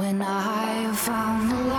When I found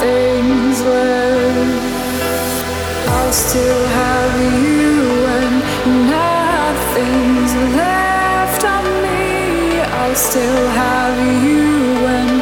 things left. I'll still have you when nothing's left of me. I'll still have you when.